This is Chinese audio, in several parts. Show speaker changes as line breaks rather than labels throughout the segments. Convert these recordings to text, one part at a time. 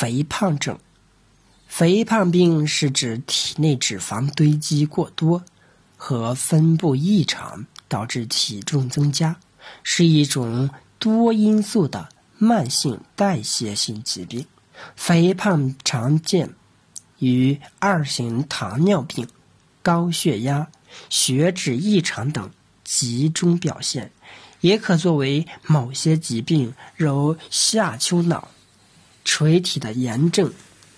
肥胖症。肥胖病是指体内脂肪堆积过多和分布异常，导致体重增加，是一种多因素的慢性代谢性疾病。肥胖常见于二型糖尿病、高血压、血脂异常等集中表现，也可作为某些疾病如下丘脑垂体的炎症、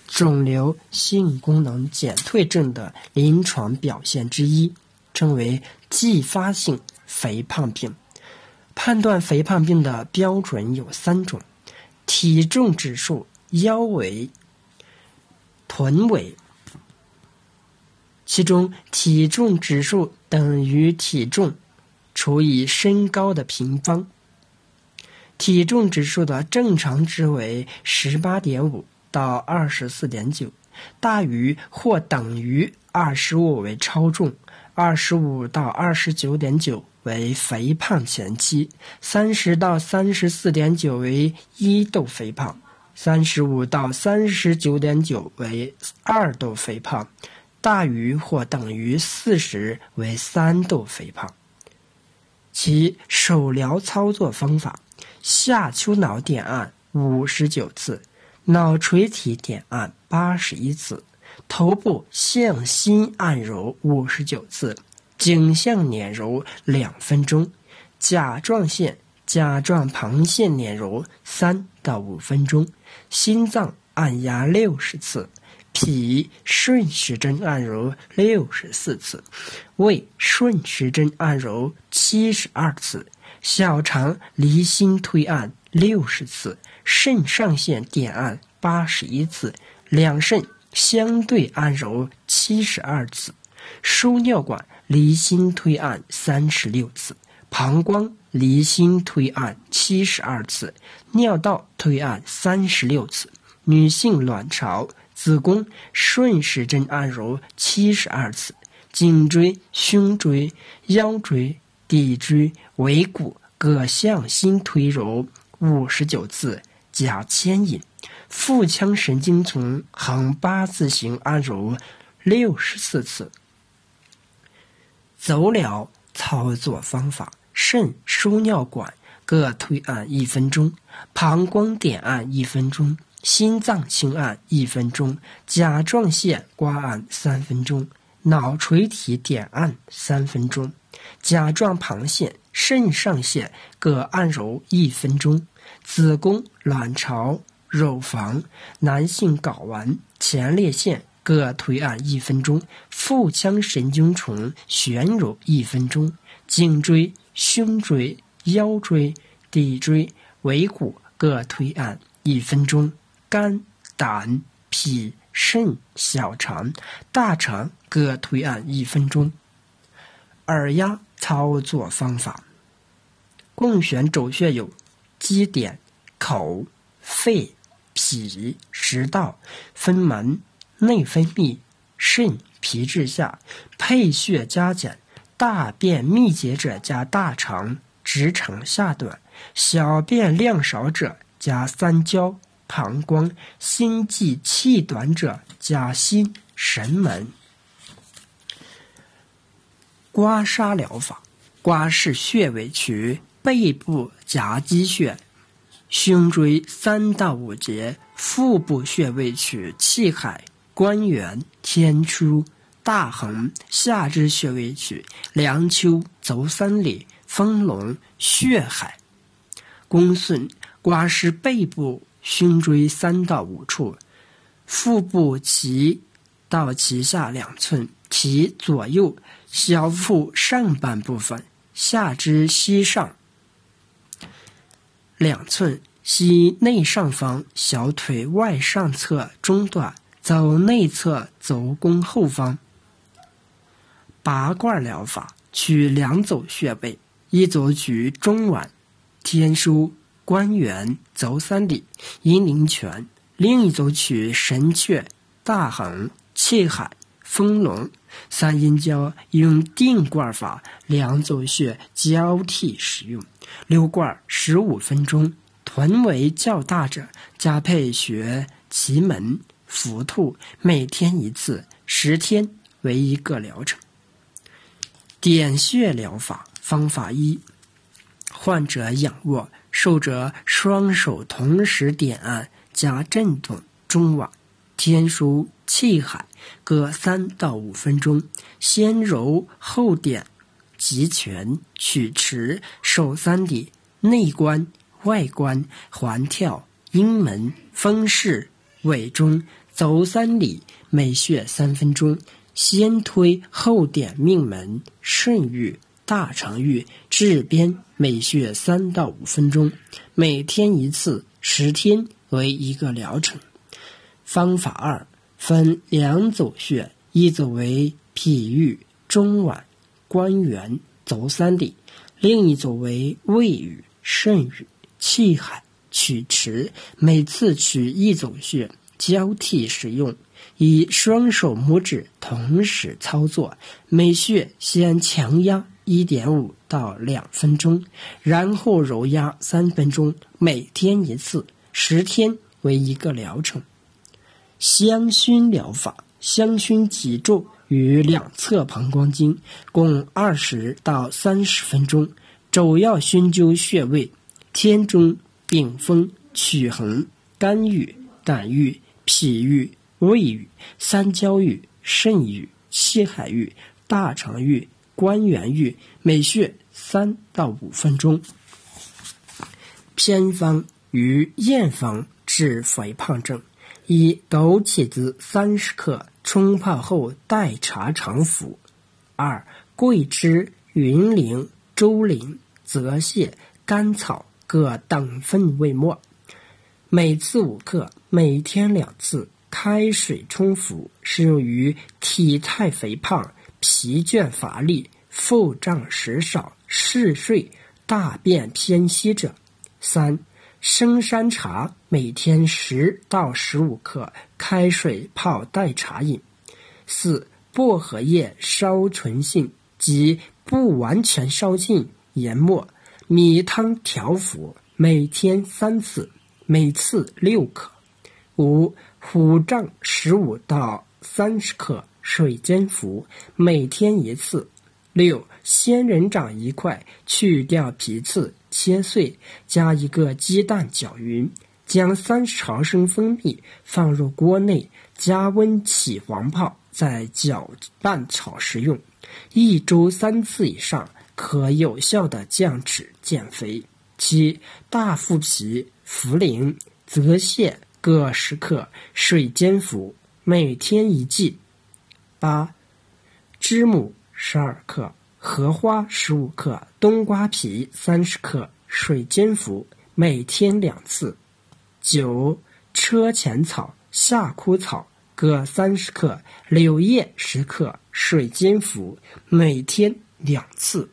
肿瘤性功能减退症的临床表现之一，称为继发性肥胖病。判断肥胖病的标准有三种：体重指数。腰围、臀围，其中体重指数等于体重除以身高的平方。体重指数的正常值为十八点五到二十四点九，大于或等于二十五为超重，二十五到二十九点九为肥胖前期，三十到三十四点九为一度肥胖。三十五到三十九点九为二度肥胖，大于或等于四十为三度肥胖。其手疗操作方法：下丘脑点按五十九次，脑垂体点按八十一次，头部向心按揉五十九次，颈项捻揉两分钟，甲状腺、甲状旁腺捻揉三到五分钟。心脏按压六十次，脾顺时针按揉六十四次，胃顺时针按揉七十二次，小肠离心推按六十次，肾上腺点按八十一次，两肾相对按揉七十二次，输尿管离心推按三十六次，膀胱。离心推按七十二次，尿道推按三十六次，女性卵巢、子宫顺时针按揉七十二次，颈椎、胸椎、腰椎、骶椎、尾骨各向心推揉五十九次，加牵引，腹腔神经丛横八字形按揉六十四次。走疗操作方法。肾输尿管各推按一分钟，膀胱点按一分钟，心脏轻按一分钟，甲状腺刮按三分钟，脑垂体点按三分钟，甲状旁腺、肾上腺各按揉一分钟，子宫、卵巢、乳房、男性睾丸、前列腺各推按一分钟，腹腔神经丛旋揉一分钟，颈椎。胸椎、腰椎、骶椎、尾骨各推按一分钟，肝、胆、脾、肾、小肠、大肠各推按一分钟。耳压操作方法：共选走穴有基点、口、肺、脾、食道、分门、内分泌、肾、皮质下，配穴加减。大便秘结者加大肠直肠下段，小便量少者加三焦、膀胱，心悸气短者加心、神门。刮痧疗法：刮拭穴位取背部夹击穴、胸椎三到五节；腹部穴位取气海、关元、天枢。大横下肢穴位取梁丘、足三里、丰隆、血海。公孙刮拭背部胸椎三到五处，腹部脐到脐下两寸，其左右小腹上半部分，下肢膝上两寸，膝内上方小腿外上侧中段，走内侧足弓后方。拔罐疗法取两组穴位，一组取中脘、天枢、关元、足三里、阴陵泉；另一组取神阙、大横、气海、丰隆、三阴交，用定罐法，两组穴交替使用，溜罐十五分钟，臀围较大者，加配穴奇门、伏兔，每天一次，十天为一个疗程。点穴疗法方法一：患者仰卧，受者双手同时点按，加震动中脘、天枢、气海，各三到五分钟，先揉后点，极拳曲池、手三里、内关。外关环跳阴门风室尾中走三里每穴三分钟，先推后点命门肾俞大肠俞至边每穴三到五分钟，每天一次，十天为一个疗程。方法二分两组穴，一组为脾俞中脘关元足三里，另一组为胃俞肾俞。气海曲池，每次取一组穴，交替使用，以双手拇指同时操作。每穴先强压一点五到两分钟，然后揉压三分钟。每天一次，十天为一个疗程。香薰疗法，香薰脊柱与两侧膀胱经，共二十到三十分钟，主要熏灸穴位。天中、顶峰、曲横、肝郁、胆郁、脾郁、胃郁、三焦郁、肾郁、气海郁、大肠郁、关元郁，每穴三到五分钟。偏方与验方治肥胖症：一、枸杞子三十克，冲泡后代茶常服；二、桂枝、云苓、周苓、泽泻、甘草。各等份为末，每次五克，每天两次，开水冲服，适用于体态肥胖、疲倦乏力、腹胀食少、嗜睡、大便偏稀者。三、生山茶，每天十到十五克，开水泡代茶饮。四、薄荷叶烧纯性及不完全烧尽研末。米汤调服，每天三次，每次六克。五虎杖十五到三十克，水煎服，每天一次。六仙人掌一块，去掉皮刺，切碎，加一个鸡蛋搅匀，将三十毫升蜂蜜放入锅内，加温起黄泡，再搅拌炒食用。一周三次以上。可有效的降脂减肥。七大腹皮、茯苓、泽泻各十克，水煎服，每天一剂。八知母十二克，荷花十五克，冬瓜皮三十克，水煎服，每天两次。九车前草、夏枯草各三十克，柳叶十克，水煎服，每天两次。